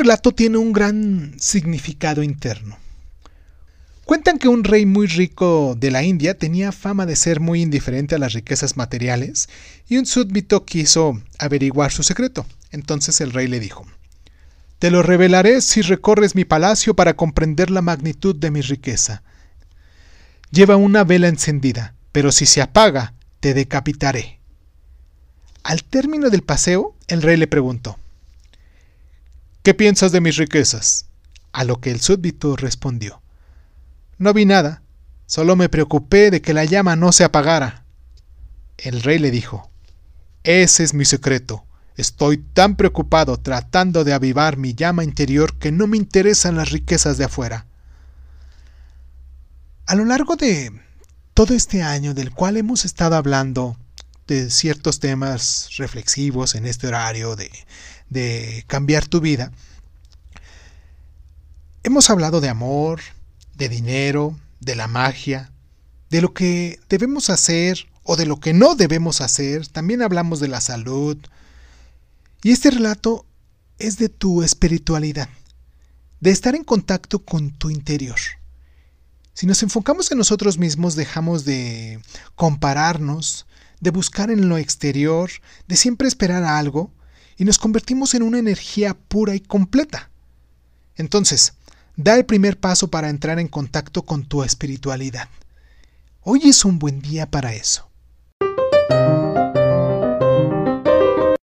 relato tiene un gran significado interno. Cuentan que un rey muy rico de la India tenía fama de ser muy indiferente a las riquezas materiales y un súbdito quiso averiguar su secreto. Entonces el rey le dijo, Te lo revelaré si recorres mi palacio para comprender la magnitud de mi riqueza. Lleva una vela encendida, pero si se apaga, te decapitaré. Al término del paseo, el rey le preguntó, ¿Qué piensas de mis riquezas? A lo que el súbdito respondió, No vi nada, solo me preocupé de que la llama no se apagara. El rey le dijo, Ese es mi secreto. Estoy tan preocupado tratando de avivar mi llama interior que no me interesan las riquezas de afuera. A lo largo de todo este año del cual hemos estado hablando de ciertos temas reflexivos en este horario de, de cambiar tu vida, hemos hablado de amor, de dinero, de la magia, de lo que debemos hacer o de lo que no debemos hacer. También hablamos de la salud. Y este relato es de tu espiritualidad, de estar en contacto con tu interior. Si nos enfocamos en nosotros mismos, dejamos de compararnos, de buscar en lo exterior, de siempre esperar algo, y nos convertimos en una energía pura y completa. Entonces, da el primer paso para entrar en contacto con tu espiritualidad. Hoy es un buen día para eso.